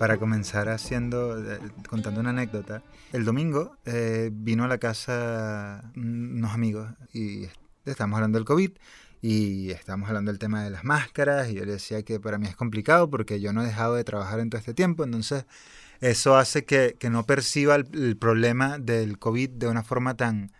para comenzar haciendo, eh, contando una anécdota. El domingo eh, vino a la casa unos amigos y estábamos hablando del COVID y estábamos hablando del tema de las máscaras y yo le decía que para mí es complicado porque yo no he dejado de trabajar en todo este tiempo, entonces eso hace que, que no perciba el, el, problema del COVID de una forma tan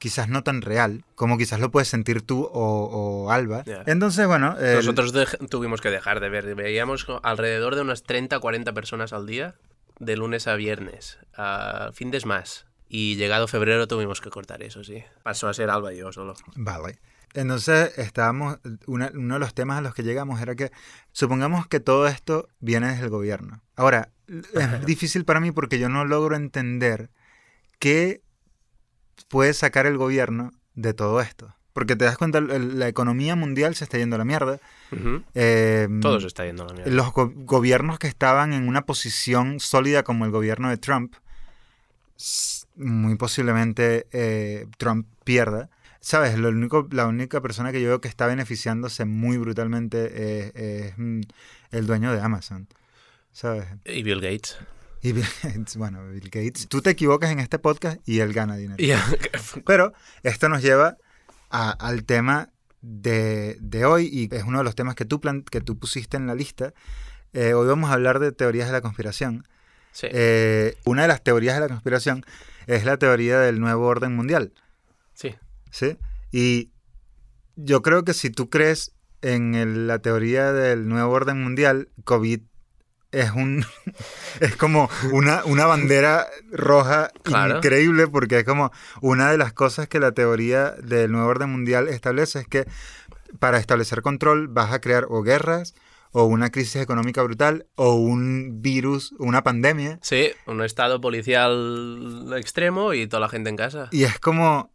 quizás no tan real como quizás lo puedes sentir tú o, o Alba. Entonces, bueno... el- Nosotros tuvimos que dejar de ver. Veíamos alrededor de unas 30 40 personas al día, de lunes a viernes, a fin de más. Y llegado febrero tuvimos que cortar eso, sí. Pasó a ser Alba y yo solo. Vale. Entonces, estábamos, una- uno de los temas a los que llegamos era que supongamos que todo esto viene desde el gobierno. Ahora, es difícil para mí porque yo no logro entender qué puede sacar el gobierno de todo esto. Porque te das cuenta, la economía mundial se está yendo a la mierda. Eh, Todo se está yendo a la mierda. los go- gobiernos que estaban en una posición sólida como el gobierno de Trump, muy posiblemente eh, Trump pierda. ¿Sabes? Lo único, la única persona que yo veo que está beneficiándose muy brutalmente es, es, mm, el dueño de Amazon. ¿Sabes? Y Bill Gates. Y Bill Gates, bueno, Bill Gates. Tú te equivocas en este podcast y él gana dinero. Y- Pero esto nos lleva a- al tema de, de hoy y es uno de los temas que tú, plan- que tú pusiste en la lista. Eh, hoy vamos a hablar de teorías de la conspiración. sí. Eh, una de las teorías de la conspiración es la teoría del nuevo orden mundial. sí. ¿sí? Y yo creo que si tú crees en el- la teoría del nuevo orden mundial, COVID es un es como una, una bandera roja Claro. increíble porque es como una de las cosas que la teoría del nuevo orden mundial establece es que para establecer control vas a crear o guerras o una crisis económica brutal o un virus, una pandemia Sí, un estado policial extremo y toda la gente en casa. y es como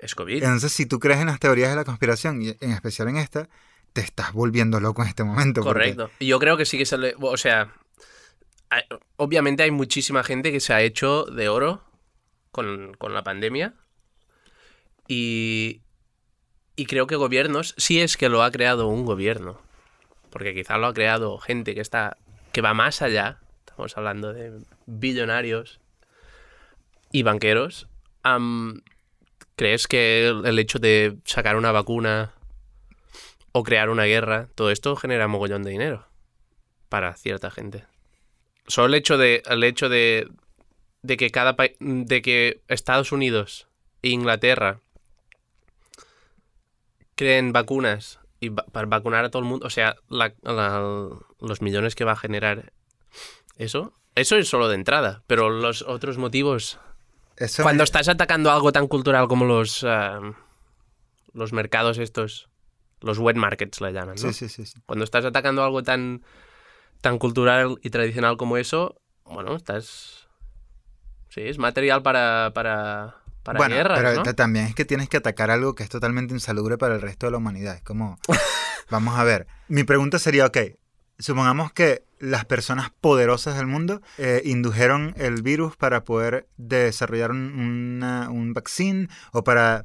Es COVID. Entonces, si tú crees en las teorías de la conspiración, y en especial en esta, te estás volviendo loco en este momento. Correcto. Yo creo que sí que se le... O sea, obviamente hay muchísima gente que se ha hecho de oro con, con la pandemia. Y, y creo que gobiernos, si es que lo ha creado un gobierno, porque quizá lo ha creado gente que está que va más allá, estamos hablando de billonarios y banqueros, ¿crees que el hecho de sacar una vacuna o crear una guerra, todo esto genera mogollón de dinero para cierta gente? Solo el hecho de, el hecho de, de que cada de que Estados Unidos e Inglaterra creen vacunas y va- para vacunar a todo el mundo, o sea, la- la- los millones que va a generar eso, eso es solo de entrada, pero los otros motivos, Eso cuando me- estás atacando algo tan cultural como los ah, los mercados estos, los wet markets le llaman, ¿no? Sí, sí, sí. sí. Cuando estás atacando algo tan tan cultural y tradicional como eso, bueno, estás sí, es material para para para bueno, guerras, pero también es que tienes que atacar algo que es totalmente insalubre para el resto de la humanidad. Es como, vamos a ver. Mi pregunta sería, ok, supongamos que las personas poderosas del mundo eh, indujeron el virus para poder desarrollar una- un vaccine o para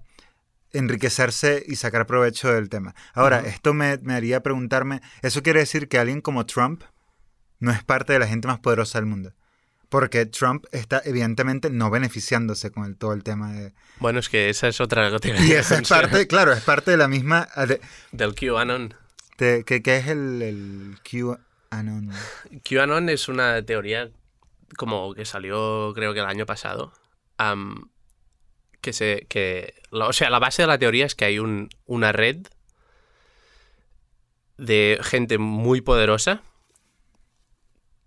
enriquecerse y sacar provecho del tema. Ahora, esto me, me haría preguntarme, ¿eso quiere decir que alguien como Trump no es parte de la gente más poderosa del mundo? Porque Trump está evidentemente no beneficiándose con el, todo el tema de... Bueno, es que esa es otra Y esa es parte, claro, es parte de la misma... De, del QAnon. de- que, que es el, el QAnon. QAnon es una teoría como que salió creo que el año pasado. Que se. Que, o sea, la base de la teoría es que hay un, una red de gente muy poderosa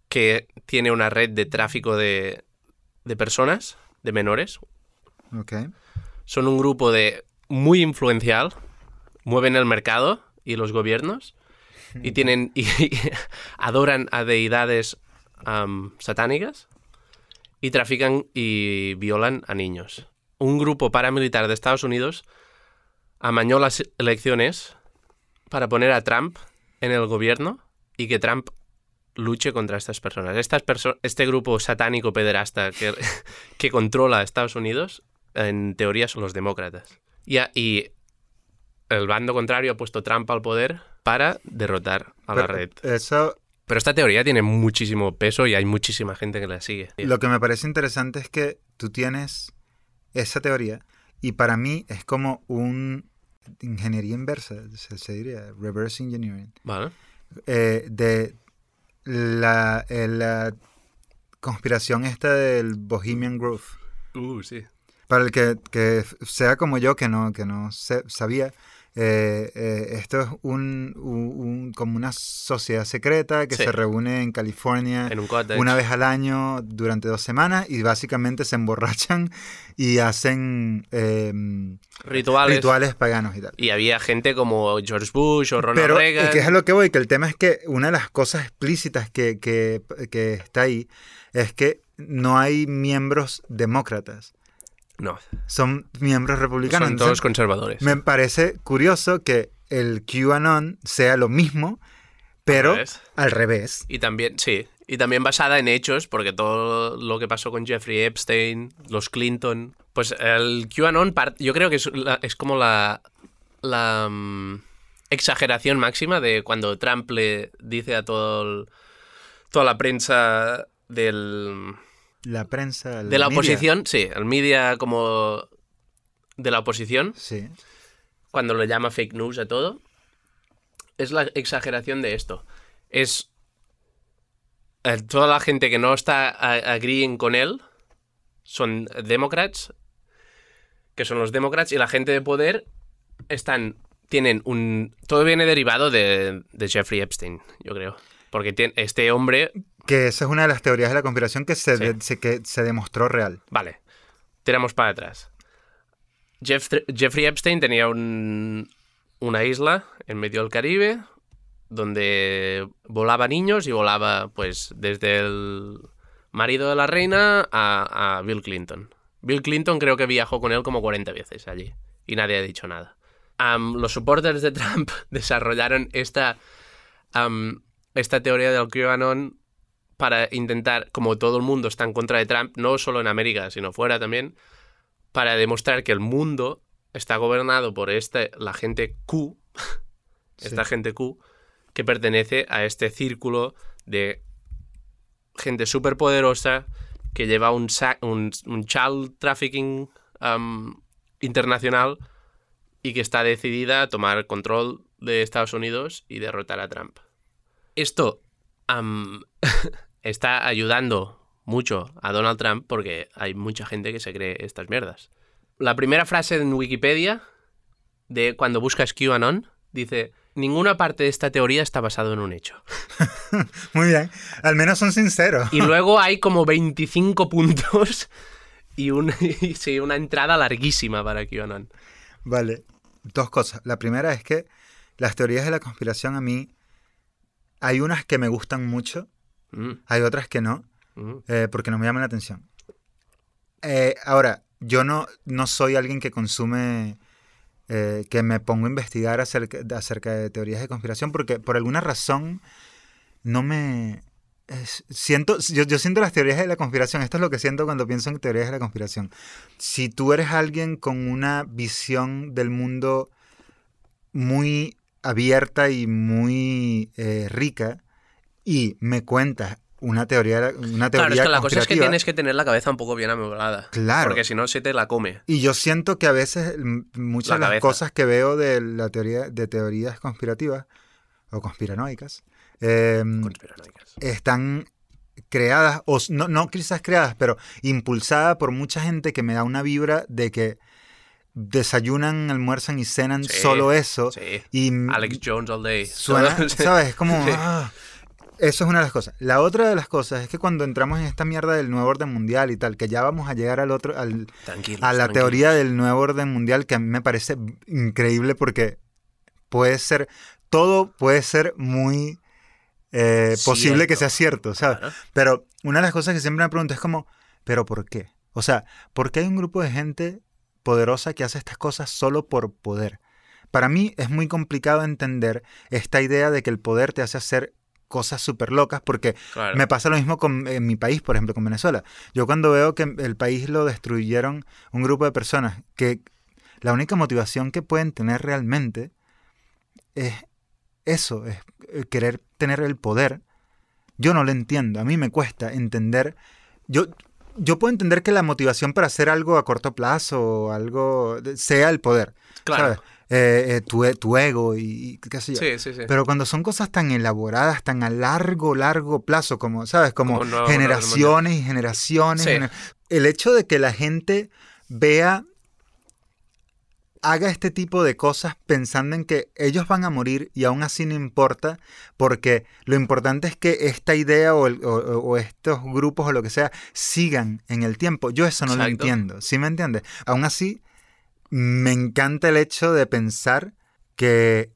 que tiene una red de tráfico de, de personas, de menores. Ok. Son un grupo de muy influencial, mueven el mercado y los gobiernos y tienen y, adoran a deidades satánicas y trafican y violan a niños. Un grupo paramilitar de Estados Unidos amañó las elecciones para poner a Trump en el gobierno y que Trump luche contra estas personas. Estas perso- este grupo satánico pederasta que, que controla a Estados Unidos, en teoría son los demócratas. Y, a- y el bando contrario ha puesto Trump al poder para derrotar a la red. Eso, Pero esta teoría tiene muchísimo peso y hay muchísima gente que la sigue. Lo que me parece interesante es que tú tienes esa teoría y para mí es como un ingeniería inversa, se, se diría, reverse engineering, Vale. eh, de la, eh, la conspiración esta del Bohemian Growth. Uh, sí. Para el que, que sea como yo, que no, que no se- sabía, eh, eh, esto es un, un- un- como una sociedad secreta que Sí. se reúne en California En un cottage. una vez al año durante dos semanas y básicamente se emborrachan y hacen eh, Rituales. rituales paganos y tal. Y había gente como George Bush o Ronald Pero, Reagan. y que es a lo que voy, que el tema es que una de las cosas explícitas que, que, que está ahí es que no hay miembros demócratas, No, son miembros republicanos. son Entonces, todos conservadores. me parece curioso que el QAnon sea lo mismo, pero revés. al revés. Y también, sí, y también basada en hechos, porque todo lo que pasó con Jeffrey Epstein, los Clinton, pues el QAnon, yo creo que es, la- es como la, la mm, exageración máxima de cuando Trump le dice a todo el- toda la prensa del, La prensa. de la media, oposición, sí, el media como de la oposición, Sí. cuando le llama fake news a todo, es la exageración de esto. Es eh, toda la gente que no está a- agreeing con él son democrats, que son los democrats, y la gente de poder están tienen un todo viene derivado de, de Jeffrey Epstein, yo creo, porque tiene, este hombre Que esa es una de las teorías de la conspiración que se, Sí. de- se- que se demostró real. Vale, tiramos para atrás. Jeff- Jeffrey Epstein tenía un- una isla en medio del Caribe donde volaba niños y volaba pues desde el marido de la reina a, a Bill Clinton. Bill Clinton creo que viajó con él como 40 veces allí y nadie ha dicho nada. Los supporters de Trump desarrollaron esta, esta teoría del QAnon para intentar, como todo el mundo está en contra de Trump, no solo en América, sino fuera también, para demostrar que el mundo está gobernado por este, la gente Q, esta Sí. gente Q, que pertenece a este círculo de gente súper poderosa que lleva un, un, un child trafficking um, internacional y que está decidida a tomar control de Estados Unidos y derrotar a Trump. Esto está ayudando mucho a Donald Trump porque hay mucha gente que se cree estas mierdas. La primera frase en Wikipedia de cuando buscas QAnon dice ninguna parte de esta teoría está basado en un hecho. Muy bien. Al menos son sinceros. Y luego hay como 25 puntos y, un- y sí, una entrada larguísima para QAnon. Vale. Dos cosas. La primera es que las teorías de la conspiración a mí hay unas que me gustan mucho, Mm, hay otras que no, mm. eh, porque no me llaman la atención. Eh, ahora, yo no, no soy alguien que consume, eh, que me pongo a investigar acerca, acerca de teorías de conspiración, porque por alguna razón no me... es- siento, yo, yo siento las teorías de la conspiración, esto es lo que siento cuando pienso en teorías de la conspiración. Si tú eres alguien con una visión del mundo muy abierta y muy eh, rica y me cuentas una teoría, una teoría Claro, es que la cosa es que tienes que tener la cabeza un poco bien amoblada. Claro. Porque si no, se te la come. Y yo siento que a veces muchas La de las cosas que veo de la teoría de teorías conspirativas o conspiranoicas eh, Conspiranoicas. están creadas, o no, no quizás creadas, pero impulsadas por mucha gente que me da una vibra de que desayunan, almuerzan y cenan Sí, solo eso. Sí. Y Alex Jones all day. suena, ¿sabes? Es como... Sí. ah, eso es una de las cosas. La otra de las cosas es que cuando entramos en esta mierda del nuevo orden mundial y tal, que ya vamos a llegar al otro, al, Tranquilos, a la tranquilos. teoría del nuevo orden mundial que a mí me parece increíble porque puede ser, todo puede ser muy eh, posible que sea cierto, ¿sabes? Claro. Pero una de las cosas que siempre me pregunto es como, ¿pero por qué? O sea, ¿por qué hay un grupo de gente poderosa que hace estas cosas solo por poder? Para mí es muy complicado entender esta idea de que el poder te hace hacer cosas súper locas porque Claro. me pasa lo mismo con en mi país, por ejemplo, con Venezuela. Yo cuando veo que el país lo destruyeron un grupo de personas que la única motivación que pueden tener realmente es eso, es eh, querer tener el poder yo no lo entiendo. A mí me cuesta entender. Yo, yo puedo entender que la motivación para hacer algo a corto plazo o algo sea el poder. Claro. ¿sabes? Eh, eh, tu, e- tu ego y, y qué sé yo. Sí, sí, sí. Pero cuando son cosas tan elaboradas, tan a largo, largo plazo, como, ¿sabes? Como, Como no- generaciones y generaciones. Gener- El hecho de que la gente vea, haga este tipo de cosas pensando en que ellos van a morir y aún así no importa, porque lo importante es que esta idea o, el- o- o- o estos grupos o lo que sea sigan en el tiempo. Yo eso no lo entiendo, ¿sí me entiendes? Aún así, me encanta el hecho de pensar que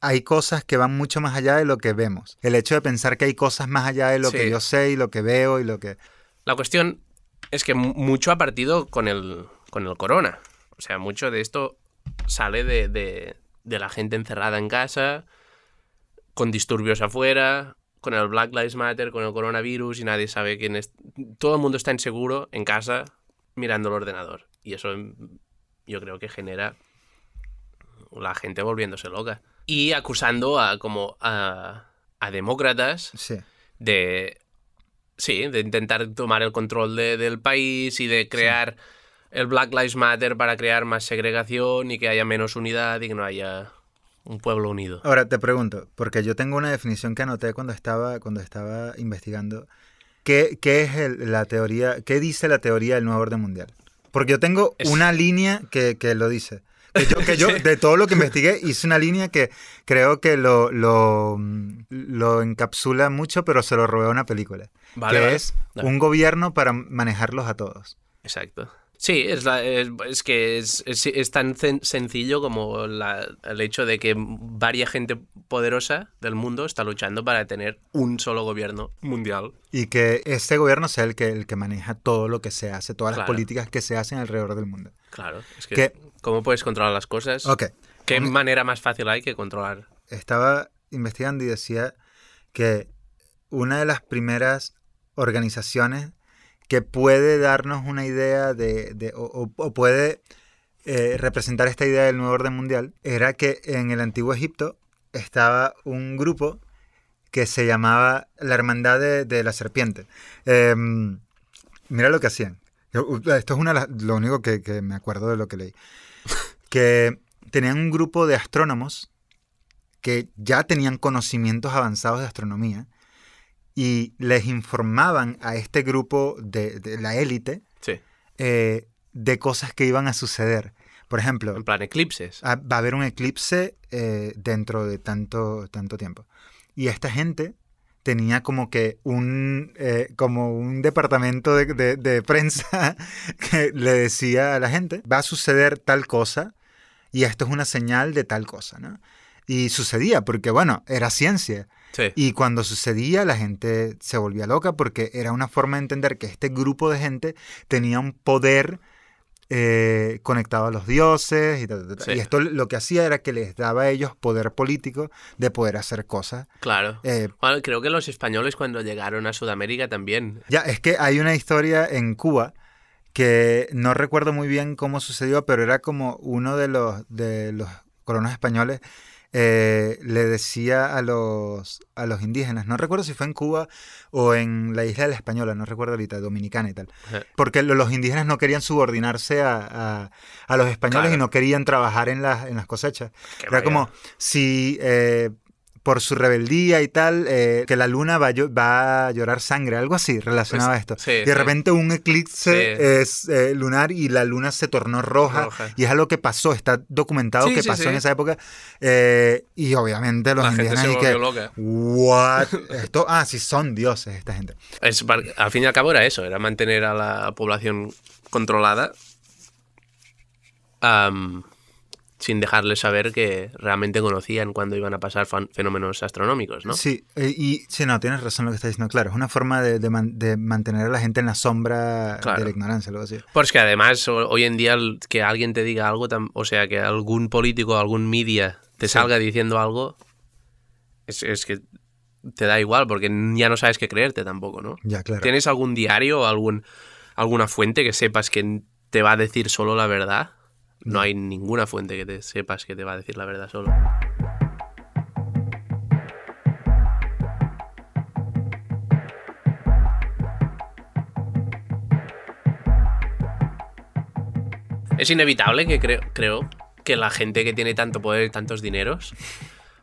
hay cosas que van mucho más allá de lo que vemos. El hecho de pensar que hay cosas más allá de lo Sí. que yo sé y lo que veo y lo que... La cuestión es que mu- mucho ha partido con el, con el corona. O sea, mucho de esto sale de, de- de la gente encerrada en casa, con disturbios afuera, con el Black Lives Matter, con el coronavirus y nadie sabe quién es. Todo el mundo está inseguro en casa mirando el ordenador. Y eso yo creo que genera la gente volviéndose loca. Y acusando a como a, a demócratas Sí. de sí, de intentar tomar el control de- del país y de crear el Black Lives Matter para crear más segregación y que haya menos unidad y que no haya un pueblo unido. Ahora te pregunto, porque yo tengo una definición que anoté cuando estaba, cuando estaba investigando. ¿Qué, qué es el- la teoría, qué dice la teoría del nuevo orden mundial? Porque yo tengo Es- una línea que, que lo dice. Que yo, que yo, de todo lo que investigué, hice una línea que creo que lo, lo, lo encapsula mucho, pero se lo robé a una película. Vale, que vale. es Dale. un gobierno para manejarlos a todos. Exacto. Sí, es, la- es, es que es, tan sencillo como la- el hecho de que varia gente poderosa del mundo está luchando para tener un solo gobierno mundial. Y que este gobierno sea el que, el que maneja todo lo que se hace, todas las políticas que se hacen alrededor del mundo. Claro, es que. ¿cómo puedes controlar las cosas? Ok. ¿Qué manera más fácil hay que controlar? estaba investigando y decía que una de las primeras organizaciones que puede darnos una idea de, de- o, puede eh, representar esta idea del nuevo orden mundial era que en el antiguo Egipto estaba un grupo que se llamaba la Hermandad de, de la Serpiente. Em, mira lo que hacían. Esto es una lo único que, que me acuerdo de lo que leí. Que tenían un grupo de astrónomos que ya tenían conocimientos avanzados de astronomía y les informaban a este grupo de, de la élite Sí, eh, de cosas que iban a suceder. Por ejemplo, en plan eclipses. va a haber un eclipse eh, dentro de tanto, tanto tiempo. Y esta gente tenía como que un, eh, como un departamento de, de- de prensa que le decía a la gente, va a suceder tal cosa y esto es una señal de tal cosa, ¿no? Y sucedía porque, bueno, era ciencia. Sí. Y cuando sucedía, la gente se volvía loca porque era una forma de entender que este grupo de gente tenía un poder eh, conectado a los dioses y, ta, ta, ta. Sí. y esto lo que hacía era que les daba a ellos poder político de poder hacer cosas. Claro. Eh, Bueno, creo que los españoles cuando llegaron a Sudamérica también. ya, es que hay una historia en Cuba que no recuerdo muy bien cómo sucedió, pero era como uno de los, de los colonos españoles eh, le decía a los, a los indígenas, no recuerdo si fue en Cuba o en la isla de la Española, no recuerdo ahorita, Dominicana y tal, porque lo- los indígenas no querían subordinarse a, a- a los españoles Claro. y no querían trabajar en las, en las cosechas. Era vaya- como si eh, por su rebeldía y tal, eh, que la luna va a, va a llorar sangre, algo así relacionado Pues, a esto. sí, y de sí. repente un eclipse Sí. es eh, lunar y la luna se tornó roja, Roja. y es algo que pasó, está documentado que pasó en esa época eh, y obviamente los La gente indígenas se y que loca. what esto ah sí son dioses esta gente Es al fin y al cabo era eso, era mantener a la población controlada am, sin dejarles saber que realmente conocían cuando iban a pasar fenómenos astronómicos, ¿no? sí eh, y sí no tienes razón lo que estás diciendo claro es una forma de, de man- de mantener a la gente en la sombra Claro. de la ignorancia algo así Porque que además ho- hoy en día que alguien te diga algo, o sea, que algún político, algún media te Sí. salga diciendo algo, es, es que te da igual porque ya no sabes qué creerte tampoco, ¿no? ya claro ¿Tienes algún diario o algún, alguna fuente que sepas que te va a decir solo la verdad? No hay ninguna fuente que te sepas que te va a decir la verdad solo. Es inevitable que creo, creo que la gente que tiene tanto poder, y tantos dineros,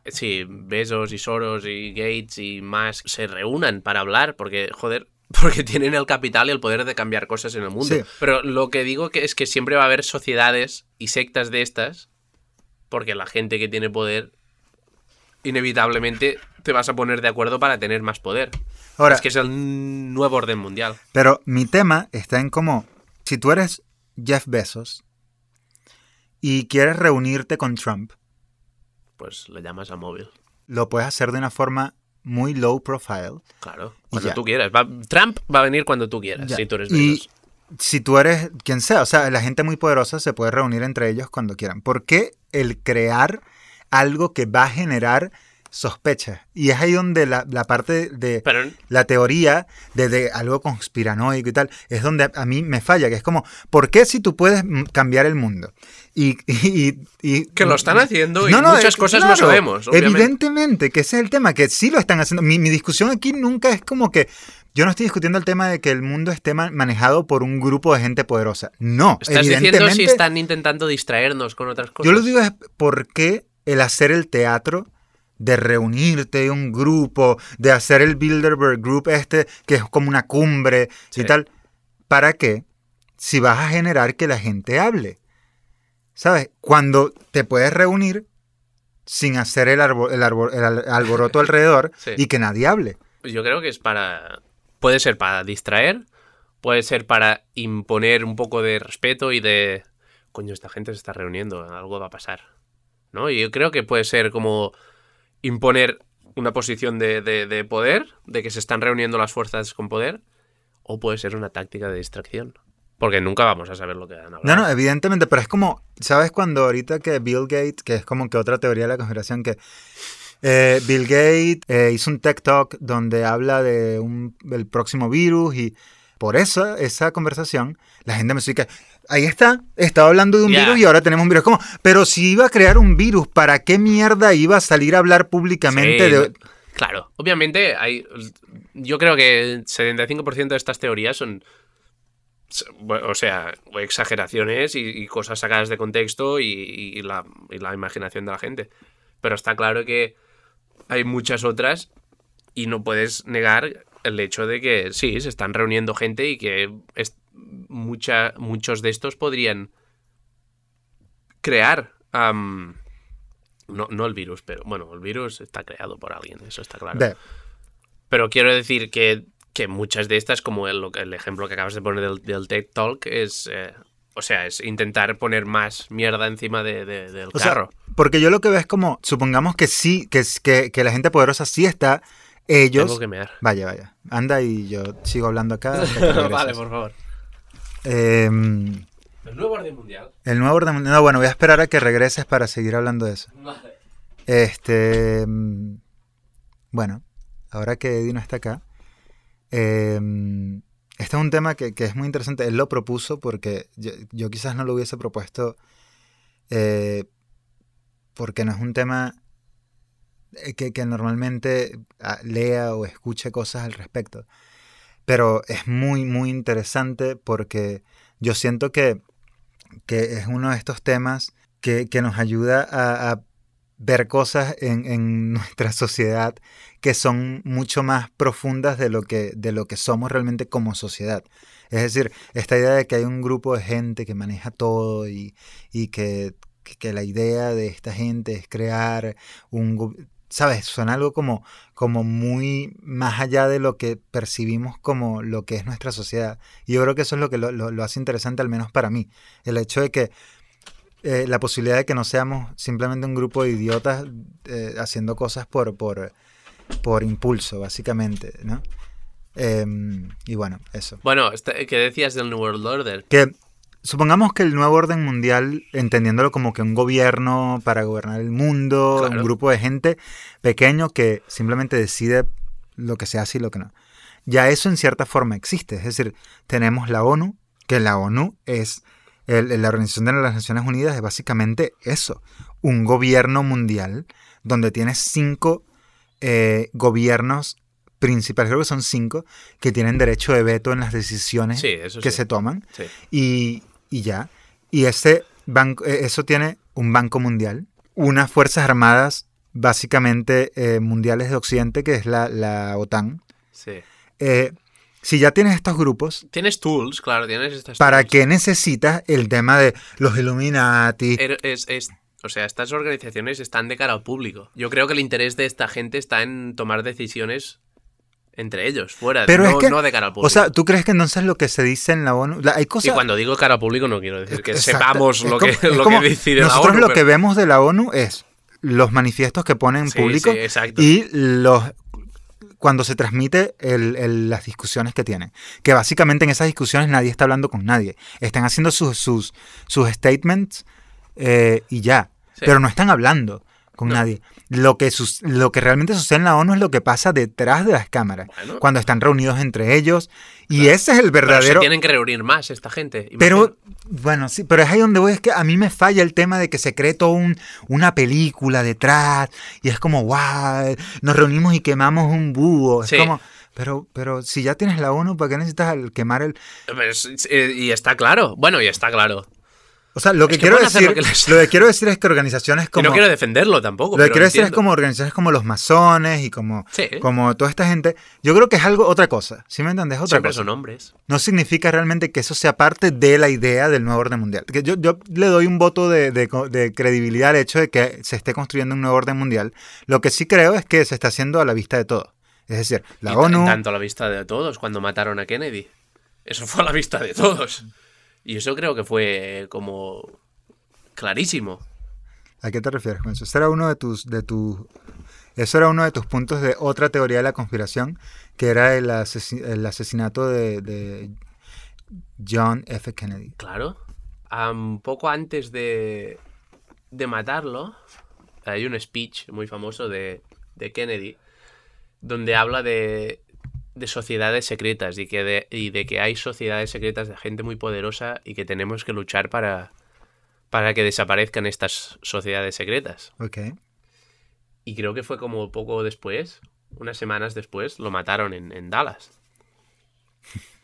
si Besos y Soros y Gates y más se reúnan para hablar, porque, joder, porque tienen el capital y el poder de cambiar cosas en el mundo. Sí. Pero lo que digo que es que siempre va a haber sociedades y sectas de estas, porque la gente que tiene poder, inevitablemente te vas a poner de acuerdo para tener más poder. Ahora, es que es el nuevo orden mundial. pero mi tema está en cómo, si tú eres Jeff Bezos y quieres reunirte con Trump, Pues le llamas a móvil. lo puedes hacer de una forma muy low profile. Claro, cuando tú quieras. Va- Trump va a venir cuando tú quieras, si tú eres y Bezos. si tú eres quien sea, o sea, la gente muy poderosa se puede reunir entre ellos cuando quieran. ¿Por qué el crear algo que va a generar sospechas? Y es ahí donde la, la parte de Pero la teoría de, de algo conspiranoico y tal, es donde a, a mí me falla, que es como, ¿por qué si tú puedes cambiar el mundo? Y, y- y- Que lo están haciendo y No, no, muchas cosas no sabemos. obviamente. Evidentemente, que ese es el tema, que sí lo están haciendo. Mi, mi discusión aquí nunca es como que yo no estoy discutiendo el tema de que el mundo esté ma- manejado por un grupo de gente poderosa. No, Estás diciendo evidentemente. si están intentando distraernos con otras cosas. Yo lo digo es por qué el hacer el teatro de reunirte un grupo, de hacer el Bilderberg Group este, que es como una cumbre Sí. y tal. ¿Para qué? Si vas a generar que la gente hable. ¿Sabes? Cuando te puedes reunir sin hacer el, arbo- el, arbo- el al- alboroto alrededor Sí. y que nadie hable. Yo creo que es para. Puede ser para distraer, puede ser para imponer un poco de respeto y de. Coño, esta gente se está reuniendo, algo va a pasar. ¿No? Y yo creo que puede ser como imponer una posición de, de- de poder, de que se están reuniendo las fuerzas con poder, o puede ser una táctica de distracción. Porque nunca vamos a saber lo que van a hablar. No, no, evidentemente, pero es como, ¿sabes cuando ahorita que Bill Gates, que es como que otra teoría de la conspiración, que eh, Bill Gates eh, hizo un tech talk donde habla de un, del próximo virus y por eso, esa conversación, la gente me dice ahí está, estaba hablando de un virus y ahora tenemos un virus. Como, pero si iba a crear un virus, ¿para qué mierda iba a salir a hablar públicamente Sí, de... Claro, obviamente hay. Yo creo que el 75% de estas teorías son. O sea, exageraciones y, y cosas sacadas de contexto y, y la, y la imaginación de la gente. Pero está claro que hay muchas otras y no puedes negar el hecho de que sí, se están reuniendo gente y que mucha, muchos de estos podrían crear. am, no, no el virus, pero bueno, el virus está creado por alguien, eso está claro. Pero quiero decir que, que muchas de estas, como el, ejemplo que acabas de poner del, del TED Talk, es. eh, o sea, es intentar poner más mierda encima de- de- del O sea, carro. porque yo lo que veo es como, supongamos que sí, que, que la gente poderosa sí está, ellos... Tengo que mear. Vaya, vaya. Anda y yo sigo hablando acá. vale, por favor. Em, El nuevo orden mundial. el nuevo orden mundial. No, bueno, voy a esperar a que regreses para seguir hablando de eso. Vale. Este. mm, Bueno, ahora que Eddie no está acá. em, este es un tema que, que es muy interesante. Él lo propuso porque yo, yo quizás no lo hubiese propuesto. eh, porque no es un tema que, que normalmente ah, lea o escuche cosas al respecto. Pero es muy, muy interesante porque yo siento que, que es uno de estos temas que, que nos ayuda a, ver cosas en, en nuestra sociedad que son mucho más profundas de lo, que, de lo que somos realmente como sociedad. Es decir, esta idea de que hay un grupo de gente que maneja todo y, y que- que la idea de esta gente es crear un... ¿Sabes? Suena algo como, como muy más allá de lo que percibimos como lo que es nuestra sociedad. Y yo creo que eso es lo que lo, lo- lo hace interesante, al menos para mí. El hecho de que eh, la posibilidad de que no seamos simplemente un grupo de idiotas eh, haciendo cosas por, por, por impulso, básicamente, ¿no? Em, y bueno, eso. Bueno, este- ¿qué decías del New World Order? Que supongamos que el nuevo orden mundial, entendiéndolo como que un gobierno para gobernar el mundo, Claro. un grupo de gente pequeño que simplemente decide lo que se hace y lo que no. Ya eso en cierta forma existe. Es decir, tenemos la ONU, que la ONU es el- la Organización de las Naciones Unidas, es básicamente eso, un gobierno mundial donde tienes cinco eh, gobiernos principales, creo que son cinco, que tienen derecho de veto en las decisiones Sí, que sí. se toman Sí. y, y ya. Y ese banco, eh, eso tiene un banco mundial, unas fuerzas armadas básicamente eh, mundiales de Occidente, que es la, la OTAN. Sí. Eh, si ya tienes estos grupos, Tienes tools, claro, tienes estas ¿para tools. qué necesitas el tema de los Illuminati? Es- es- o sea, estas organizaciones están de cara al público. Yo creo que el interés de esta gente está en tomar decisiones entre ellos, fuera, Pero no, es que, no de cara al público. o sea, ¿tú crees que entonces lo que se dice en la ONU, la- hay y cosas... cuando digo cara al público no quiero decir que Exacto. sepamos lo, como- que, lo que decide Nosotros la ONU. lo que vemos de la ONU es los manifiestos que ponen en Sí, público sí, y los cuando se transmite el- el- las discusiones que tienen. Que básicamente en esas discusiones nadie está hablando con nadie. Están haciendo sus, sus, sus statements eh, y ya. Sí. Pero no están hablando con No. nadie. Lo que, lo que realmente sucede en la ONU es lo que pasa detrás de las cámaras. Bueno. Cuando están reunidos entre ellos. Y ese es el Pero se verdadero... tienen que reunir más esta gente. Pero, imagino. bueno, sí, pero es ahí donde voy, es que a mí me falla el tema de que se cree todo un, una película detrás y es como, wow, nos reunimos y quemamos un búho. Es Sí. como, pero, pero si ya tienes la ONU, ¿para qué necesitas el quemar el...? Pero es- eh, y está claro. Bueno, y está claro. O sea, lo que, Es que quiero decir, lo que les- lo que quiero decir es que organizaciones Y como... no quiero defenderlo tampoco. Lo que pero quiero decir es entiendo. como organizaciones como los masones y como, Sí. como toda esta gente. Yo creo que es algo, otra cosa. ¿Sí me entiendes? Otra Siempre cosa. son hombres. no significa realmente que eso sea parte de la idea del nuevo orden mundial. Que yo, yo le doy un voto de, de de credibilidad al hecho de que se esté construyendo un nuevo orden mundial. Lo que sí creo es que se está haciendo a la vista de todos. Es decir, la Y ONU... Tanto a la vista de todos cuando mataron a Kennedy. Eso fue a la vista de todos. Y eso creo que fue como clarísimo. ¿A qué te refieres con eso? Ese era uno de tus, de tus, eso era uno de tus puntos de otra teoría de la conspiración, que era el, asesi- el asesinato de, de John F. Kennedy. Claro. Poco antes de, de matarlo, hay un speech muy famoso de, de Kennedy donde habla de, de sociedades secretas y, que de, y de que hay sociedades secretas de gente muy poderosa y que tenemos que luchar para, para que desaparezcan estas sociedades secretas. Ok. Y creo que fue como poco después, unas semanas después, lo mataron en, en Dallas.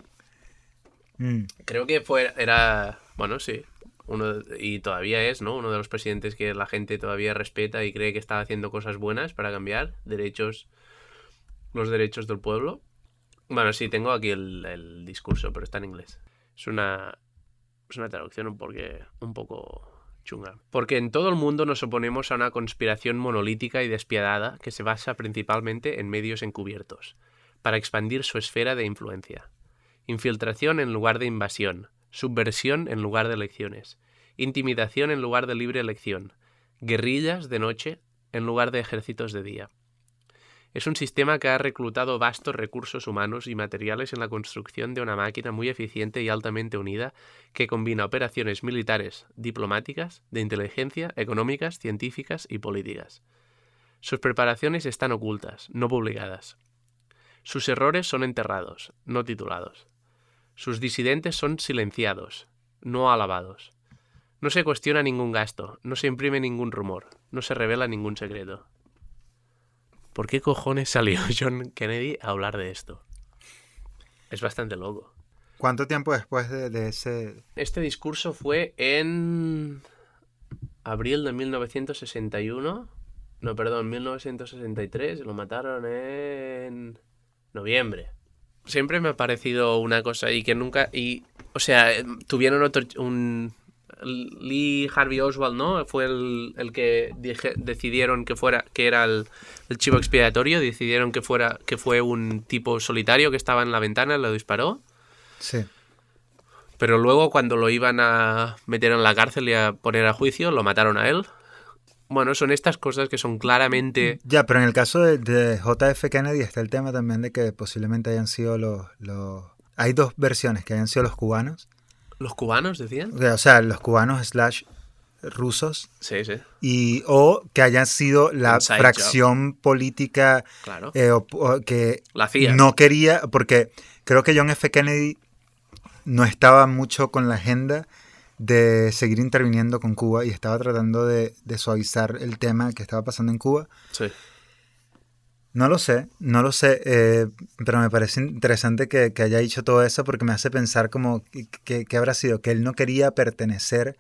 Mm. Creo que fue, era, bueno, sí, uno, y todavía es, ¿no? Uno de los presidentes que la gente todavía respeta y cree que está haciendo cosas buenas para cambiar derechos, los derechos del pueblo. Bueno, sí, tengo aquí el, discurso, pero está en inglés. Es una, es una traducción porque, un poco chunga. Porque en todo el mundo nos oponemos a una conspiración monolítica y despiadada que se basa principalmente en medios encubiertos, para expandir su esfera de influencia. Infiltración en lugar de invasión, subversión en lugar de elecciones, intimidación en lugar de libre elección, guerrillas de noche en lugar de ejércitos de día. Es un sistema que ha reclutado vastos recursos humanos y materiales en la construcción de una máquina muy eficiente y altamente unida que combina operaciones militares, diplomáticas, de inteligencia, económicas, científicas y políticas. Sus preparaciones están ocultas, no publicadas. Sus errores son enterrados, no titulados. Sus disidentes son silenciados, no alabados. No se cuestiona ningún gasto, no se imprime ningún rumor, no se revela ningún secreto. ¿Por qué cojones salió John Kennedy a hablar de esto? Es bastante loco. ¿Cuánto tiempo después de, de ese... Este discurso fue en abril de 1961. No, perdón, 1963. Lo mataron en noviembre. Siempre me ha parecido una cosa y que nunca... Y, o sea, tuvieron otro... Un, Lee Harvey Oswald, ¿no? Fue el, el que dije- decidieron que fuera que era el, el chivo expiatorio, decidieron que fuera que fue un tipo solitario que estaba en la ventana y lo disparó. Sí. Pero luego cuando lo iban a meter en la cárcel y a poner a juicio, lo mataron a él. Bueno, son estas cosas que son claramente... Ya, pero en el caso de, de JF Kennedy está el tema también de que posiblemente hayan sido los, los... Hay dos versiones, que hayan sido los cubanos. ¿Los cubanos decían? O sea, los cubanos slash rusos. Sí, sí, Y, o que hayan sido la Inside fracción política claro. eh, o- o que La CIA. no quería, porque creo que John F. Kennedy no estaba mucho con la agenda de seguir interviniendo con Cuba y estaba tratando de, de suavizar el tema que estaba pasando en Cuba. Sí. No lo sé, no lo sé, eh, pero me parece interesante que, que haya dicho todo eso porque me hace pensar como que, que habrá sido, que él no quería pertenecer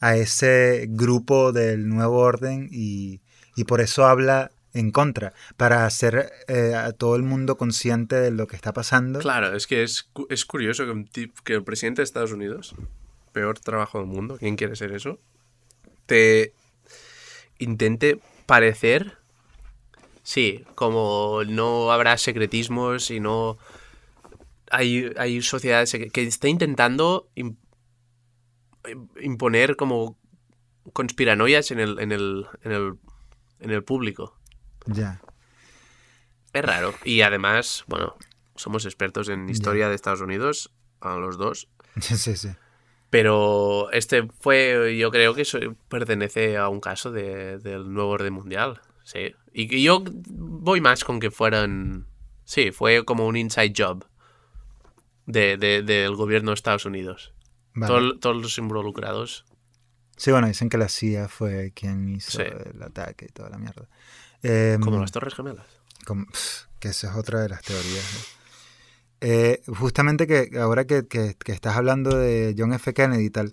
a ese grupo del nuevo orden y, y por eso habla en contra, para hacer eh, a todo el mundo consciente de lo que está pasando. Claro, es que es, es curioso que, un tip- que el presidente de Estados Unidos, peor trabajo del mundo, ¿quién quiere ser eso? Te intente parecer, sí, como no habrá secretismos y no... Hay, hay sociedades que, está intentando im- imponer como conspiranoias en el, en el, en el, en el público. Ya. Es raro. Y además, bueno, somos expertos en historia de Estados Unidos, a los dos. Sí, sí, sí. Pero este fue, yo creo que eso pertenece a un caso de- del nuevo orden mundial. Sí. Y yo voy más con que fueran. Sí, fue como un inside job de, de- del gobierno de Estados Unidos. Vale. Todos los involucrados. Sí, bueno, dicen que la CIA fue quien hizo Sí. el ataque y toda la mierda. Eh, Como las Torres Gemelas. como- que esa es otra de las teorías. ¿no? Eh, justamente que ahora que, que- que estás hablando de John F. Kennedy y tal,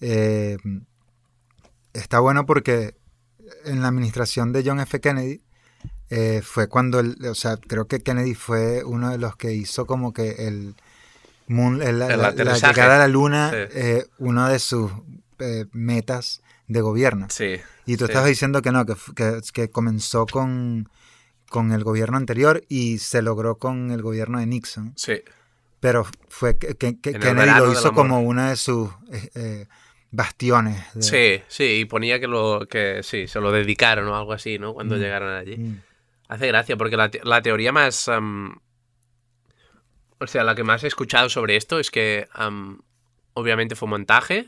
eh, está bueno porque en la administración de John F. Kennedy eh, fue cuando, el- o sea, creo que Kennedy fue uno de los que hizo como que el, moon- el- la, El la- la aterrizaje. llegada a la luna, Sí. eh, una de sus eh, metas de gobierno. Sí. Y tú Sí. estabas diciendo que no, que, que, que comenzó con, con el gobierno anterior y se logró con el gobierno de Nixon. Sí. Pero fue que, Kennedy lo hizo como una de sus eh, eh, bastiones. de- Sí, sí, y ponía que lo que sí, se lo dedicaron o algo así, ¿no? Cuando Mm. llegaron allí. Mm, Hace gracia, porque la, te- la teoría más. o sea, la que más he escuchado sobre esto es que am, obviamente fue montaje,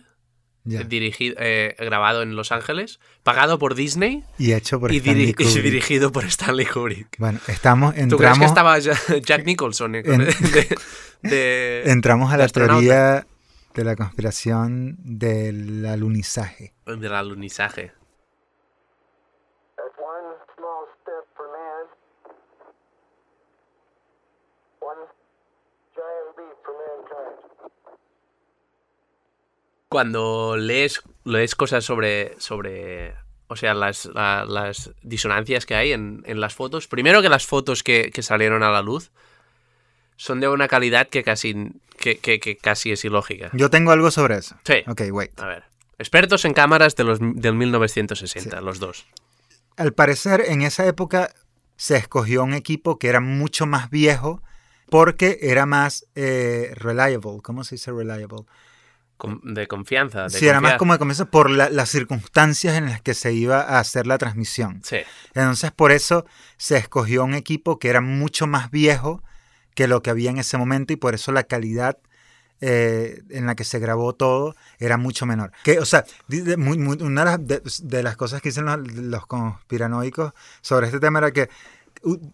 ya. dirigido, eh, grabado en Los Ángeles, pagado por Disney Y hecho por y, y dirigido por Stanley Kubrick. Bueno, estamos, ¿Tú crees que entramos, estaba Ja- Jack Nicholson eh, En- de, de- entramos a la teoría de la conspiración del alunizaje. del alunizaje? Cuando lees, lees cosas sobre, sobre o sea, las, la- las disonancias que hay en, en las fotos, primero que las fotos que, que salieron a la luz son de una calidad que casi, que, que- que casi es ilógica. Yo tengo algo sobre eso. Sí. Ok, wait. A ver. Expertos en cámaras de los, del 1960, los dos. Al parecer, en esa época se escogió un equipo que era mucho más viejo porque era más eh, reliable. ¿Cómo se dice reliable? De confianza. De Sí, era más como de comienzo por la- las circunstancias en las que se iba a hacer la transmisión. Sí. Entonces, por eso se escogió un equipo que era mucho más viejo que lo que había en ese momento y por eso la calidad eh, en la que se grabó todo era mucho menor. Que, o sea, muy- muy- una de las, de- de las cosas que dicen los, los conspiranoicos sobre este tema era que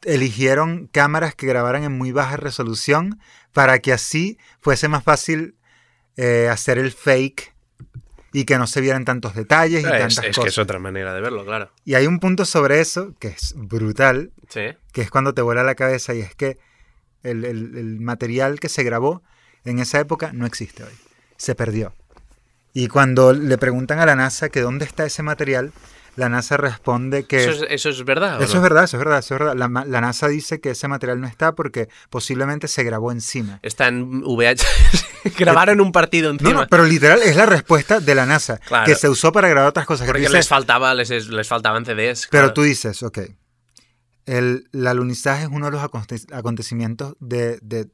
eligieron cámaras que grabaran en muy baja resolución para que así fuese más fácil eh, hacer el fake y que no se vieran tantos detalles y Es, tantas es que cosas. es otra manera de verlo, claro. Y hay un punto sobre eso que es brutal, Sí. que es cuando te vuela la cabeza y es que el, el- el material que se grabó en esa época no existe hoy. Se perdió. Y cuando le preguntan a la NASA que dónde está ese material, la NASA responde que... ¿Eso es, eso es verdad? Eso no? es verdad, eso es verdad, eso es verdad. La, NASA dice que ese material no está porque posiblemente se grabó encima. Está en VH. Grabaron un partido encima. no, pero literal es la respuesta de la NASA, Claro. que se usó para grabar otras cosas. que Porque dices, les faltaba, les, les faltaban CDs. Pero claro. tú dices, ok, el, el alunizaje es uno de los aconte- acontecimientos de, de-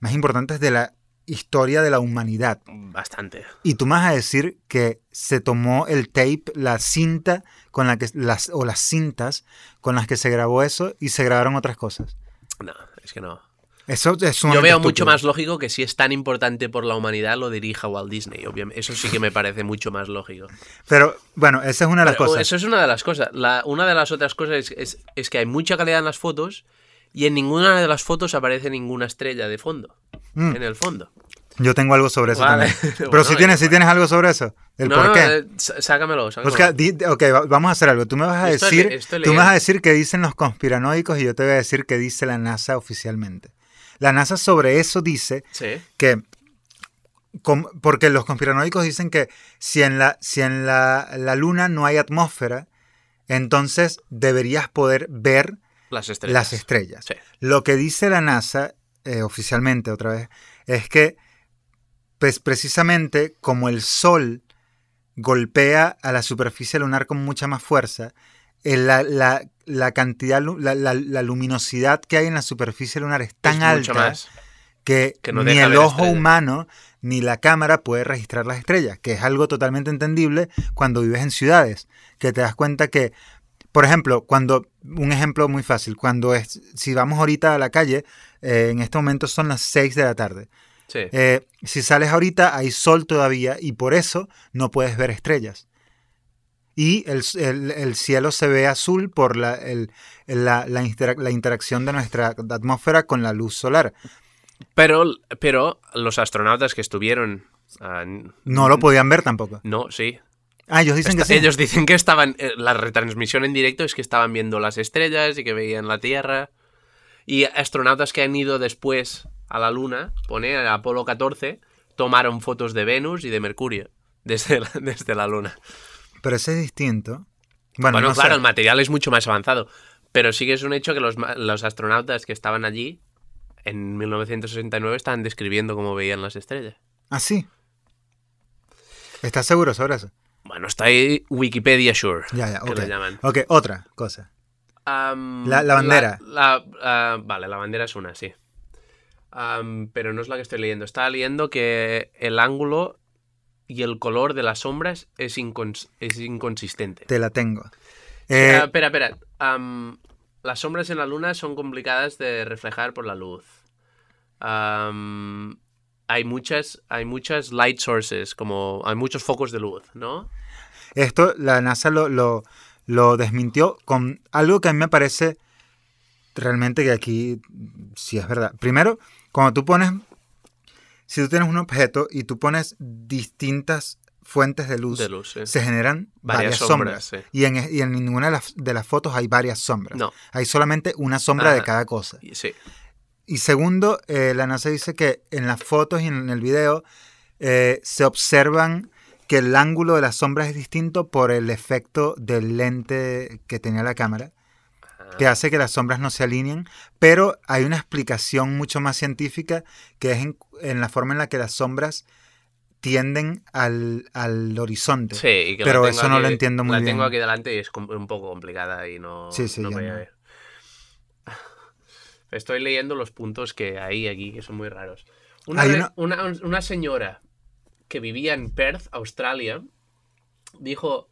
más importantes de la historia de la humanidad. Bastante. Y tú me vas a decir que se tomó el tape, la cinta con la que las o las cintas con las que se grabó eso y se grabaron otras cosas. No, es que no. Eso es Yo veo mucho estúpido. más lógico que si es tan importante por la humanidad lo dirija Walt Disney, obviamente. Eso sí que me parece mucho más lógico. Pero bueno, esa es una de las Pero, cosas. Eso es una de las cosas. La- una de las otras cosas es, es- es que hay mucha calidad en las fotos y en ninguna de las fotos aparece ninguna estrella de fondo. Mm. En el fondo. Yo tengo algo sobre eso Vale. también. Pero Bueno, si tienes, si tienes algo sobre eso. ¿El no, por no, qué? eh, sá- sácamelo, sácamelo. Di- ok, va- vamos a hacer algo. Tú me vas a decir, le- tú me vas a decir qué dicen los conspiranoicos y yo te voy a decir qué dice la NASA oficialmente. La NASA sobre eso dice Sí. que com- porque los conspiranoicos dicen que si en la si en la, la luna no hay atmósfera, entonces deberías poder ver Las estrellas. las estrellas. Sí. Lo que dice la NASA, eh, oficialmente otra vez, es que pues, precisamente como el Sol golpea a la superficie lunar con mucha más fuerza, eh, la, la- la cantidad, la, la- la luminosidad que hay en la superficie lunar es tan Es alta más. que, Que no ni el ojo humano ni la cámara puede registrar las estrellas, que es algo totalmente entendible cuando vives en ciudades, que te das cuenta que, por ejemplo, cuando, un ejemplo muy fácil, cuando es, si vamos ahorita a la calle, eh, en este momento son las 6 de la tarde. Sí. Eh, si sales ahorita hay sol todavía y por eso no puedes ver estrellas. Y el, el- el cielo se ve azul por la, el- la, la intera- la interacción de nuestra atmósfera con la luz solar. Pero, pero los astronautas que estuvieron... ah, No lo podían ver tampoco. No, sí. Ah, ellos dicen que sí. Ellos dicen que estaban... eh, La retransmisión en directo es que estaban viendo las estrellas y que veían la Tierra. Y astronautas que han ido después a la Luna, pone a Apolo 14, tomaron fotos de Venus y de Mercurio desde la, desde la Luna. Pero ese es distinto. Bueno, Bueno, no claro, sé. el material es mucho más avanzado. Pero sí que es un hecho que los, los astronautas que estaban allí en 1969 estaban describiendo cómo veían las estrellas. Ah, sí. ¿Estás seguro sobre eso? Bueno, está ahí Wikipedia Sure, Ya, ya, que ok. lo llaman. Ok, otra cosa. La- la bandera. la- ah, vale, la bandera es una, sí. Pero no es la que estoy leyendo. Estaba leyendo que el ángulo y el color de las sombras es, incons- es inconsistente. Te la tengo. Eh, Ah, espera, espera. Las sombras en la luna son complicadas de reflejar por la luz. Hay muchas, hay muchas light sources, como hay muchos focos de luz, ¿no? Esto la NASA lo, lo, lo desmintió con algo que a mí me parece realmente que aquí sí es verdad. Primero, cuando tú pones, si tú tienes un objeto y tú pones distintas fuentes de luz, De luz, sí. se generan varias, Varias sombras. Y, en, y en ninguna de las, de las fotos hay varias sombras. No. Hay solamente una sombra de cada cosa. Sí. Y segundo, eh, la NASA dice que en las fotos y en el video eh, se observan que el ángulo de las sombras es distinto por el efecto del lente que tenía la cámara, que hace que las sombras no se alineen, pero hay una explicación mucho más científica que es en, en la forma en la que las sombras tienden al, al horizonte. Sí, y que la Pero eso no lo aquí- entiendo muy la bien. tengo aquí delante y es un poco complicada y no, Sí, sí, no voy a ver. Estoy leyendo los puntos que hay aquí, que son muy raros. Una, Hay re- una- una- una señora que vivía en Perth, Australia, dijo...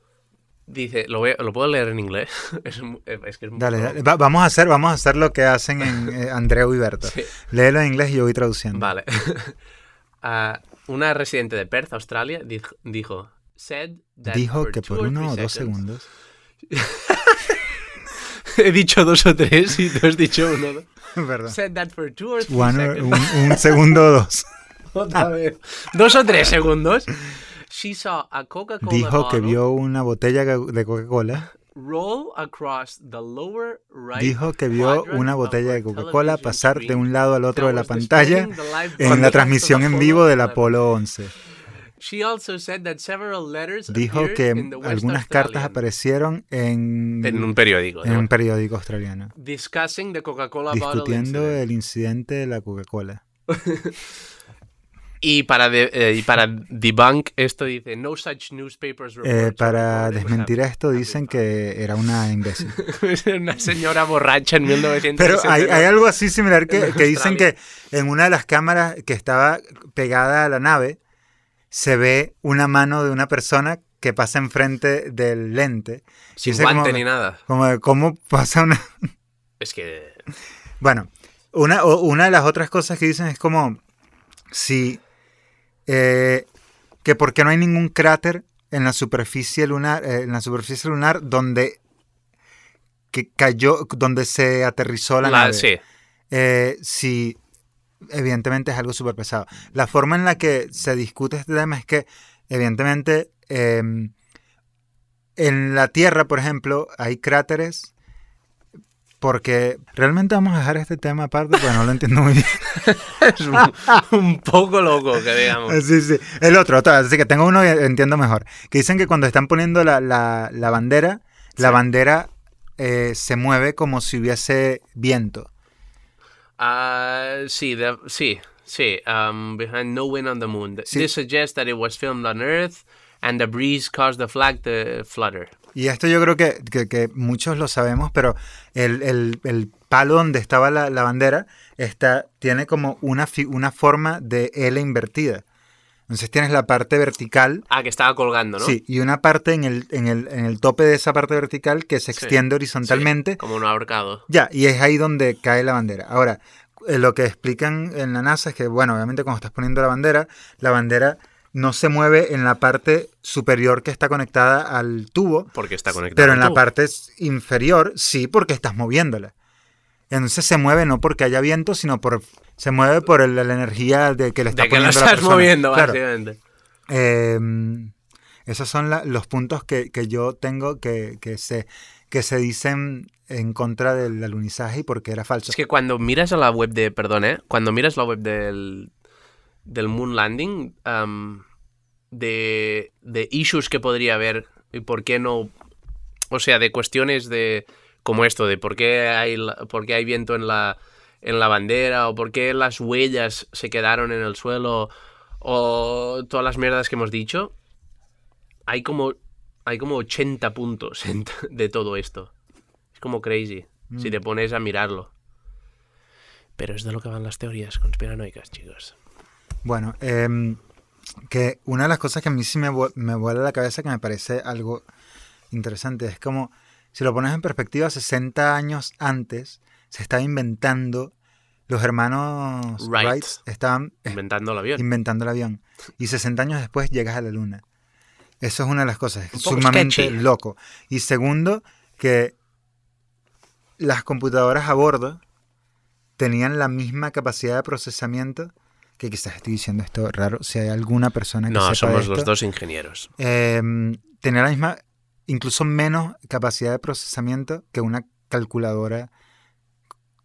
Dice, lo, voy lo puedo leer en inglés. es, es que es Dale, dale. Va- vamos, a hacer, vamos a hacer lo que hacen en eh, Andreu y Berto. Sí. Léelo en inglés y yo voy traduciendo. Vale. Ah, una residente de Perth, Australia, dijo... dijo said that Dijo que por or uno o dos seconds- segundos. He dicho dos o tres y tú has dicho uno. ¿no? Perdón. Said that for two or three One seconds. un, un segundo o dos. Otra vez. Dos o tres segundos. She saw a Coca-Cola Dijo que bottle vio una botella de Coca-Cola. roll across the lower right Dijo que vio una botella de Coca-Cola pasar de un lado al otro de la pantalla en la transmisión en vivo del 11. Apolo 11. She also said that several letters Dijo appeared que in the West algunas cartas Australian aparecieron en, en un periódico. en un periódico australiano Discussing the Coca-Cola bottle discutiendo incident. el incidente de la Coca-Cola. Y para, de- eh, y para debunk esto dice, no such newspapers Eh, para or desmentir esto dicen que era una imbécil. have-" una señora borracha en 1969. Pero hay, hay algo así similar que, que dicen que en una de las cámaras que estaba pegada a la nave se ve una mano de una persona que pasa enfrente del lente. Sin guante ni nada. Como de cómo pasa una... Es que... Bueno, una, una de las otras cosas que dicen es como si... eh, que por qué no hay ningún cráter en la superficie lunar, eh, en la superficie lunar donde que cayó, donde se aterrizó la, La- nave. sí. Eh, si evidentemente es algo súper pesado. La forma en la que se discute este tema es que, evidentemente, eh, en la Tierra, por ejemplo, hay cráteres porque realmente vamos a dejar este tema aparte porque no lo entiendo muy bien. Es un, un poco loco, que digamos. Sí, sí. El otro, otro, así que tengo uno y entiendo mejor. Que dicen que cuando están poniendo la, la- la bandera, la Sí. bandera eh, se mueve como si hubiese viento. Ah, sí, sí, sí. Um, behind No Wind on the Moon. Sí. This suggests that it was filmed on Earth and the breeze caused the flag to flutter. Y esto yo creo que, que- que muchos lo sabemos, pero el, el- el palo donde estaba la, la bandera está, tiene como una, fi- una forma de L invertida. Entonces tienes la parte vertical Ah, que estaba colgando, ¿no? Sí, y una parte en el, en, el, en el tope de esa parte vertical que se extiende Sí, horizontalmente. como un ahorcado. Ya, y es ahí donde cae la bandera. Ahora, eh, lo que explican en la NASA es que, bueno, obviamente cuando estás poniendo la bandera, la bandera no se mueve en la parte superior que está conectada al tubo, Porque está conectado. pero en la parte inferior sí, porque estás moviéndola. Entonces se mueve no porque haya viento, sino por se mueve por el- la energía de que le está De que lo poniendo la estás moviendo, Claro. básicamente. Eh, esos son la- los puntos que, que yo tengo que, que, se, que se dicen en contra del alunizaje y porque era falso. Es que cuando miras a la web de. Perdón, ¿eh? Cuando miras la web del. Del Moon Landing. am, de. de issues que podría haber y por qué no. O sea, de cuestiones de. como esto, de por qué hay, por qué hay viento en la. en la bandera, o por qué las huellas se quedaron en el suelo, o todas las mierdas que hemos dicho. Hay como. hay como 80 puntos de todo esto. Es como crazy. Si te pones a mirarlo. Pero es de lo que van las teorías conspiranoicas, chicos. Bueno, em, que una de las cosas que a mí sí me, me vuela la cabeza, que me parece algo interesante, es como, si lo pones en perspectiva, 60 años antes se estaba inventando, los hermanos Wright. Wright estaban eh, Inventando el avión. inventando el avión. Y 60 años después llegas a la luna. Eso es una de las cosas, es sumamente sketchy. loco. Y segundo, que las computadoras a bordo tenían la misma capacidad de procesamiento, que quizás estoy diciendo esto raro, si hay alguna persona que No, sepa somos esto, los dos ingenieros. eh, tenía la misma, incluso menos capacidad de procesamiento que una calculadora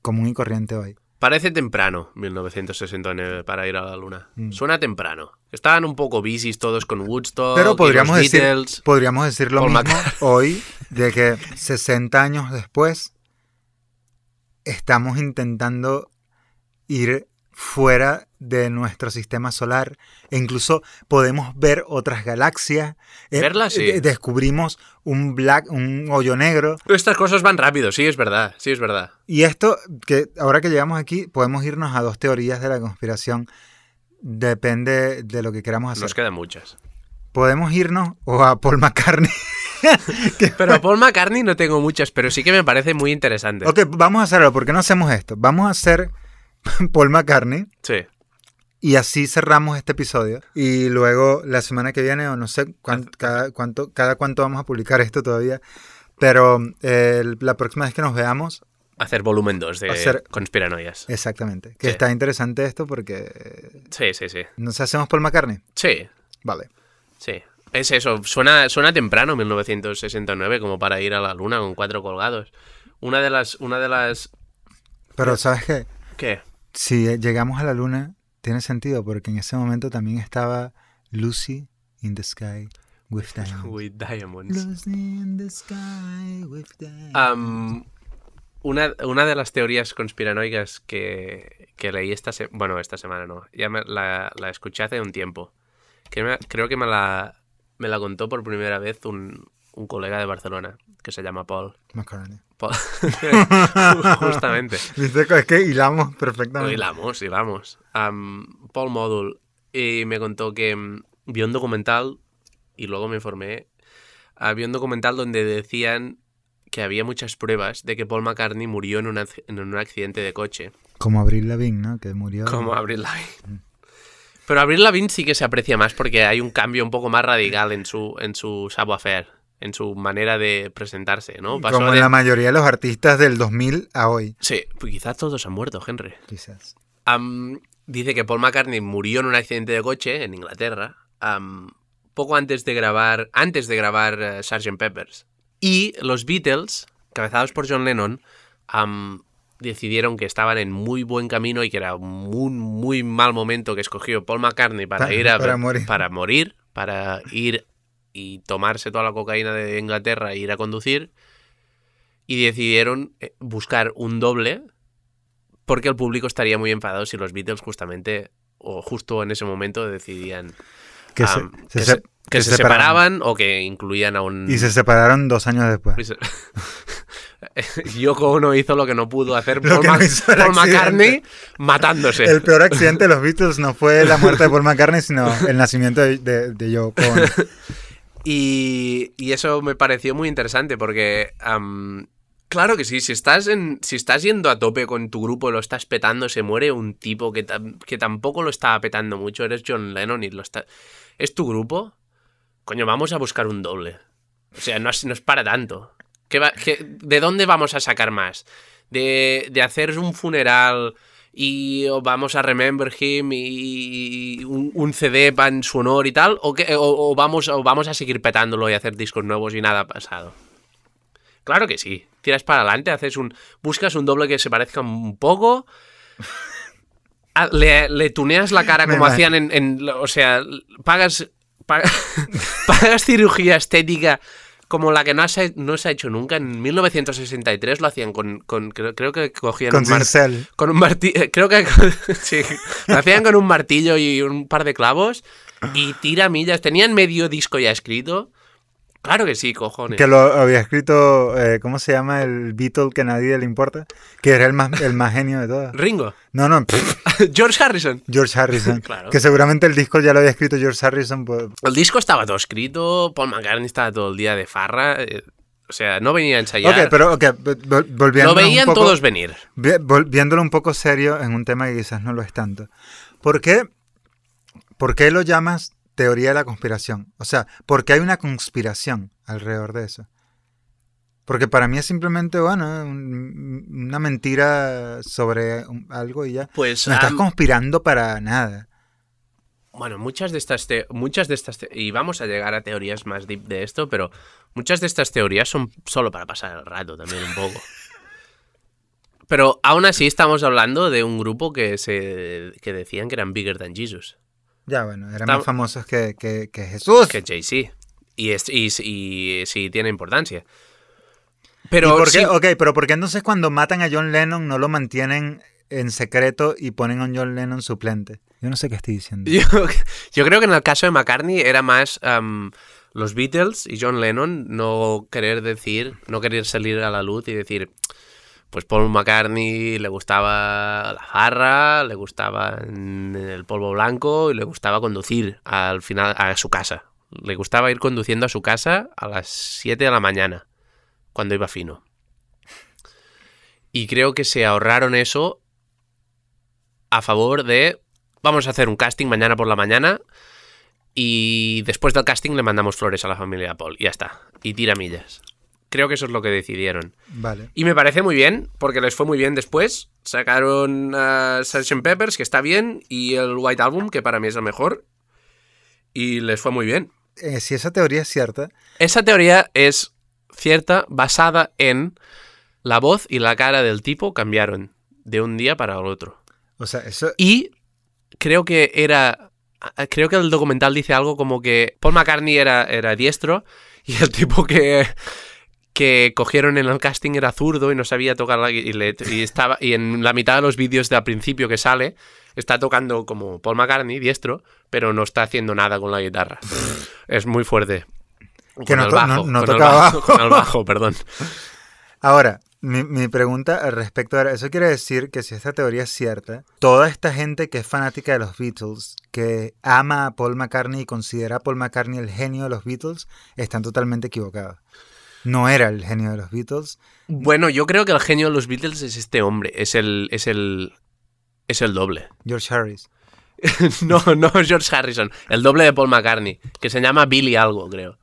común y corriente hoy. Parece temprano, 1969, para ir a la luna. Mm. Suena temprano. Estaban un poco busy todos con Woodstock. Pero podríamos decir, Beatles. podríamos decir lo mismo hoy, de que 60 años después estamos intentando ir fuera de nuestro sistema solar e incluso podemos ver otras galaxias. Eh, Verlas, sí. eh, Descubrimos un black, un hoyo negro. Estas cosas van rápido, sí, es verdad. Sí, es verdad. Y esto, que ahora que llegamos aquí, podemos irnos a dos teorías de la conspiración. Depende de lo que queramos hacer. Nos quedan muchas. Podemos irnos o a Paul McCartney. Pero a Paul McCartney no tengo muchas, pero sí que me parece muy interesante. Ok, vamos a hacerlo. ¿Por qué no hacemos esto? Vamos a hacer Paul McCartney Sí. y así cerramos este episodio. Y luego la semana que viene, o no sé cada, cuánto, cada cuánto vamos a publicar esto todavía. Pero eh, la próxima vez que nos veamos, Hacer volumen 2 de Hacer- conspiranoias. exactamente. Que Sí. está interesante esto porque. Sí, sí, sí. ¿Nos hacemos Paul McCartney? Sí, Vale. Sí, es eso. Suena, suena temprano, 1969, como para ir a la luna con cuatro colgados. Una de las... Una de las... Pero ¿sabes qué? ¿Qué? Si llegamos a la luna, tiene sentido porque en ese momento también estaba Lucy in the sky with diamonds. With diamonds. Lucy in the sky with diamonds. Am, una, una de las teorías conspiranoicas que, que leí esta semana... Bueno, esta semana no. Ya me- la, la escuché hace un tiempo. Que me- creo que me la, me la contó por primera vez un, un colega de Barcelona, que se llama Paul. McCartney. Paul. Justamente. Es que hilamos perfectamente. Hilamos, hilamos. Am, Paul Modul. Y me contó que mm, vio un documental y luego me informé. ah, vio un documental donde decían que había muchas pruebas de que Paul McCartney murió en un, ac- en un accidente de coche. Como Avril Lavigne, ¿no? Que murió. Como Avril Lavigne. Pero Avril Lavigne sí que se aprecia más porque hay un cambio un poco más radical en su, en su savoir-faire, en su manera de presentarse, ¿no? Pasó Como de- en la mayoría de los artistas del 2000 a hoy, Sí, pues quizás todos han muerto, Henry. quizás. Dice que Paul McCartney murió en un accidente de coche en Inglaterra poco antes de grabar, antes de grabar eh, Sgt. Peppers. Y los Beatles, cabezados por John Lennon, decidieron que estaban en muy buen camino y que era un muy mal momento que escogió Paul McCartney para, Para- ir a, para morir. para morir, para ir y tomarse toda la cocaína de Inglaterra e ir a conducir. Y decidieron eh, buscar un doble porque el público estaría muy enfadado si los Beatles justamente o justo en ese momento decidían Que se, que se- se, que se separaban o que incluían a un... Y se separaron dos años después. y se- Yoko Ono hizo lo que no pudo hacer Paul, no McCartney matándose. El peor accidente de los Beatles no fue la muerte de Paul McCartney, sino el nacimiento de, de, de Yoko Ono. Y, y eso me pareció muy interesante porque, claro que sí, si estás, en, si estás yendo a tope con tu grupo, lo estás petando, se muere un tipo que, que tampoco lo estaba petando mucho, eres John Lennon y lo está... ¿Es tu grupo? Coño, vamos a buscar un doble. O sea, no es, no es para tanto. ¿Qué va- qué- ¿De dónde vamos a sacar más? ¿De, de hacer un funeral y vamos a Remember Him y un, un CD en su honor y tal? ¿O, qué- o- o vamos, ¿O vamos a seguir petándolo y hacer discos nuevos y nada ha pasado? Claro que sí. Tiras para adelante, haces un. Buscas un doble que se parezca un poco. Le, le tuneas la cara como hacían en, en- O sea, pagas. pa- pagas cirugía estética como la que no, he- no se ha hecho nunca. En 1963 lo hacían con. con- creo, creo que cogían Con un cincel. con un martillo. Creo que. sí, lo hacían con un martillo y un par de clavos. Y tira millas. Tenían medio disco ya escrito. Claro que sí, cojones. Que lo había escrito, eh, ¿cómo se llama el Beatle que a nadie le importa? Que era el más, el más genio de todos. Ringo. No, no, George Harrison. George Harrison. Claro. Que seguramente el disco ya lo había escrito George Harrison. pues, El disco estaba todo escrito. Paul McCartney estaba todo el día de farra. eh, O sea, no venía a ensayar. Ok, pero volviendo Lo veían todos venir. Vi- vol- Viéndolo un poco serio en un tema que quizás no lo es tanto. ¿Por qué, ¿Por qué lo llamas teoría de la conspiración? O sea, ¿por qué hay una conspiración alrededor de eso? Porque para mí es simplemente, bueno, un- una mentira sobre algo y ya. Pues No estás conspirando para nada. Bueno, muchas de estas muchas de estas y vamos a llegar a teorías más deep de esto, pero muchas de estas teorías son solo para pasar el rato también un poco. Pero aún así estamos hablando de un grupo que se que decían que eran bigger than Jesus, Ya, bueno, eran Tam- más famosos que, que- que Jesús. que Jay-Z. Y, es- y, y sí tiene importancia. ¿Y Pero por qué? sí- Ok, pero ¿por qué entonces cuando matan a John Lennon no lo mantienen en secreto y ponen a un John Lennon suplente? Yo no sé qué estoy diciendo. Yo, yo creo que en el caso de McCartney era más los Beatles y John Lennon no querer decir, no querer salir a la luz y decir, pues Paul McCartney le gustaba la jarra, le gustaba el polvo blanco y le gustaba conducir al final a su casa. Le gustaba ir conduciendo a su casa a las 7 de la mañana, cuando iba fino. Y creo que se ahorraron eso a favor de vamos a hacer un casting mañana por la mañana y después del casting le mandamos flores a la familia Paul. Y ya está. Y tira millas. Creo que eso es lo que decidieron. Vale. Y me parece muy bien, porque les fue muy bien después. Sacaron uh, Sgt. Peppers, que está bien, y el White Album, que para mí es el mejor. Y les fue muy bien. Eh, si esa teoría es cierta, Esa teoría es cierta, basada en la voz y la cara del tipo cambiaron de un día para el otro. o sea, eso... Y creo que era. Creo que el documental dice algo como que Paul McCartney era, era diestro y el tipo que, que cogieron en el casting era zurdo y no sabía tocar la y, le- y estaba y en la mitad de los vídeos de al principio que sale está tocando como Paul McCartney diestro pero no está haciendo nada con la guitarra es muy fuerte Que Con no el bajo, no- no con el bajo, bajo. con el bajo perdón Ahora, mi, mi pregunta al respecto era, eso quiere decir que si esta teoría es cierta, toda esta gente que es fanática de los Beatles, que ama a Paul McCartney y considera a Paul McCartney el genio de los Beatles, están totalmente equivocados. No era el genio de los Beatles. bueno yo creo que el genio de los Beatles es este hombre es el es el es el doble George Harris. No, no es George Harrison. El doble de Paul McCartney. Que se llama Billy algo, creo.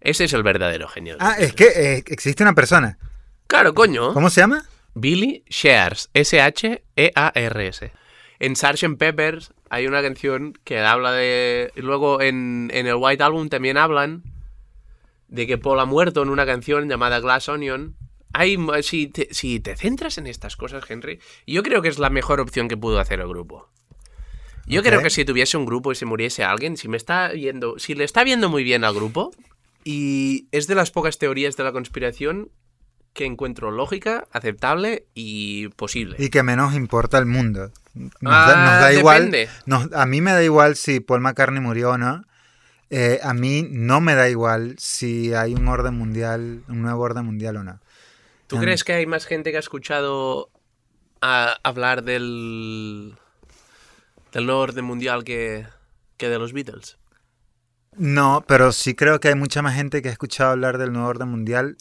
Ese es el verdadero genio. Ah, es que eh, existe una persona. Claro, coño. ¿Cómo se llama? Billy Shears. S-H-E-A-R-S. En Sgt. Peppers hay una canción que habla de... Luego en, en el White Album también hablan de que Paul ha muerto en una canción llamada Glass Onion. Hay, si, te, si te centras en estas cosas, Henry, yo creo que es la mejor opción que pudo hacer el grupo. Yo creo que si tuviese un grupo y se muriese alguien, si me está yendo, si le está viendo muy bien al grupo, y es de las pocas teorías de la conspiración que encuentro lógica, aceptable y posible. Y que menos importa el mundo. Nos, Ah, da, nos da igual. nos- a mí me da igual si Paul McCartney murió o no. Eh, a mí no me da igual si hay un orden mundial, un nuevo orden mundial o no. ¿Tú crees que hay más gente que ha escuchado a- hablar del, del nuevo orden mundial que, que de los Beatles? No, pero sí creo que hay mucha más gente que ha escuchado hablar del nuevo orden mundial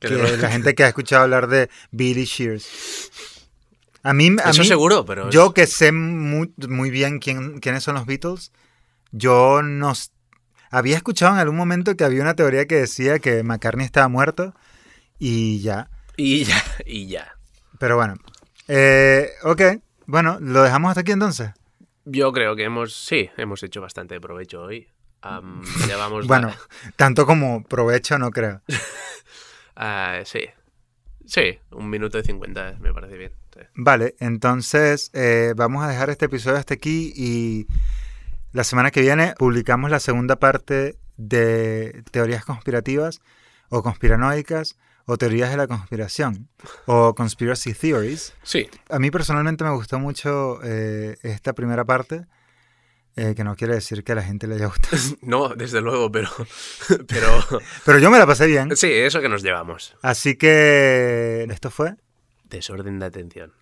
Que la gente que ha escuchado hablar de Billy Shears. A mí, a Eso mí- seguro, pero... es- Yo que sé muy, muy bien quién, quiénes son los Beatles, yo no... Había escuchado en algún momento que había una teoría que decía que McCartney estaba muerto y ya. Y ya, y ya. Pero bueno. Eh, ok, bueno, lo dejamos hasta aquí entonces. Yo creo que hemos, sí, hemos hecho bastante provecho hoy. Am, llevamos... Bueno, tanto como provecho no creo. Ah, sí. Sí, un minuto y cincuenta me parece bien. sí. Vale, entonces eh, vamos a dejar este episodio hasta aquí y la semana que viene publicamos la segunda parte de teorías conspirativas o conspiranoicas o teorías de la conspiración o conspiracy theories. Sí, A mí personalmente me gustó mucho eh, esta primera parte, eh, que no quiere decir que a la gente le haya gustado, no, desde luego, pero... Pero... pero yo me la pasé bien. Sí, eso que nos llevamos. Así que esto fue Desorden de atención.